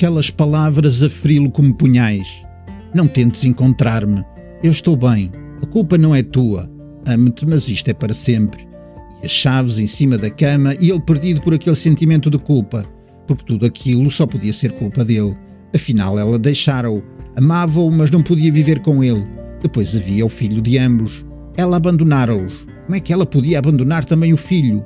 aquelas palavras a feri-lo como punhais. Não tentes encontrar-me. Eu estou bem. A culpa não é tua. Amo-te, mas isto é para sempre. E as chaves em cima da cama e ele perdido por aquele sentimento de culpa, porque tudo aquilo só podia ser culpa dele. Afinal, ela deixara-o. Amava-o, mas não podia viver com ele. Depois havia o filho de ambos. Ela abandonara-os. Como é que ela podia abandonar também o filho?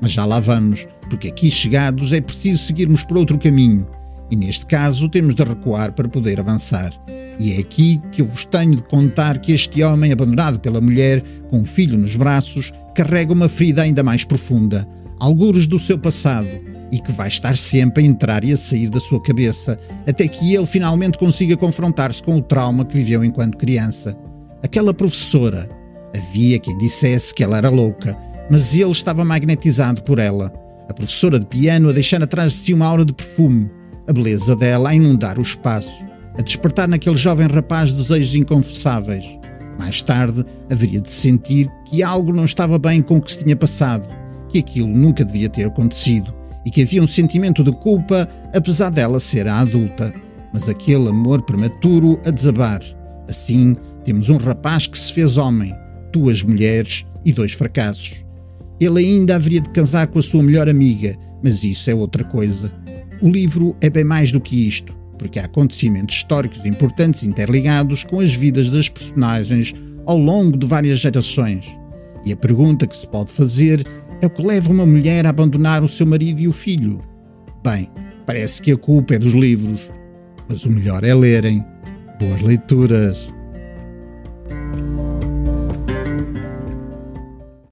Mas já lá vamos, porque aqui chegados é preciso seguirmos por outro caminho. E neste caso temos de recuar para poder avançar. E é aqui que eu vos tenho de contar que este homem, abandonado pela mulher, com um filho nos braços, carrega uma ferida ainda mais profunda, algures do seu passado, e que vai estar sempre a entrar e a sair da sua cabeça, até que ele finalmente consiga confrontar-se com o trauma que viveu enquanto criança. Aquela professora, havia quem dissesse que ela era louca, mas ele estava magnetizado por ela. A professora de piano a deixar atrás de si uma aura de perfume, a beleza dela a inundar o espaço a despertar naquele jovem rapaz desejos inconfessáveis. Mais tarde, haveria de sentir que algo não estava bem com o que se tinha passado, que aquilo nunca devia ter acontecido e que havia um sentimento de culpa, apesar dela ser a adulta. Mas aquele amor prematuro a desabar. Assim, temos um rapaz que se fez homem, duas mulheres e dois fracassos. Ele ainda haveria de casar com a sua melhor amiga, mas isso é outra coisa. O livro é bem mais do que isto porque há acontecimentos históricos importantes interligados com as vidas das personagens ao longo de várias gerações. E a pergunta que se pode fazer é o que leva uma mulher a abandonar o seu marido e o filho? Bem, parece que a culpa é dos livros, mas o melhor é lerem. Boas leituras!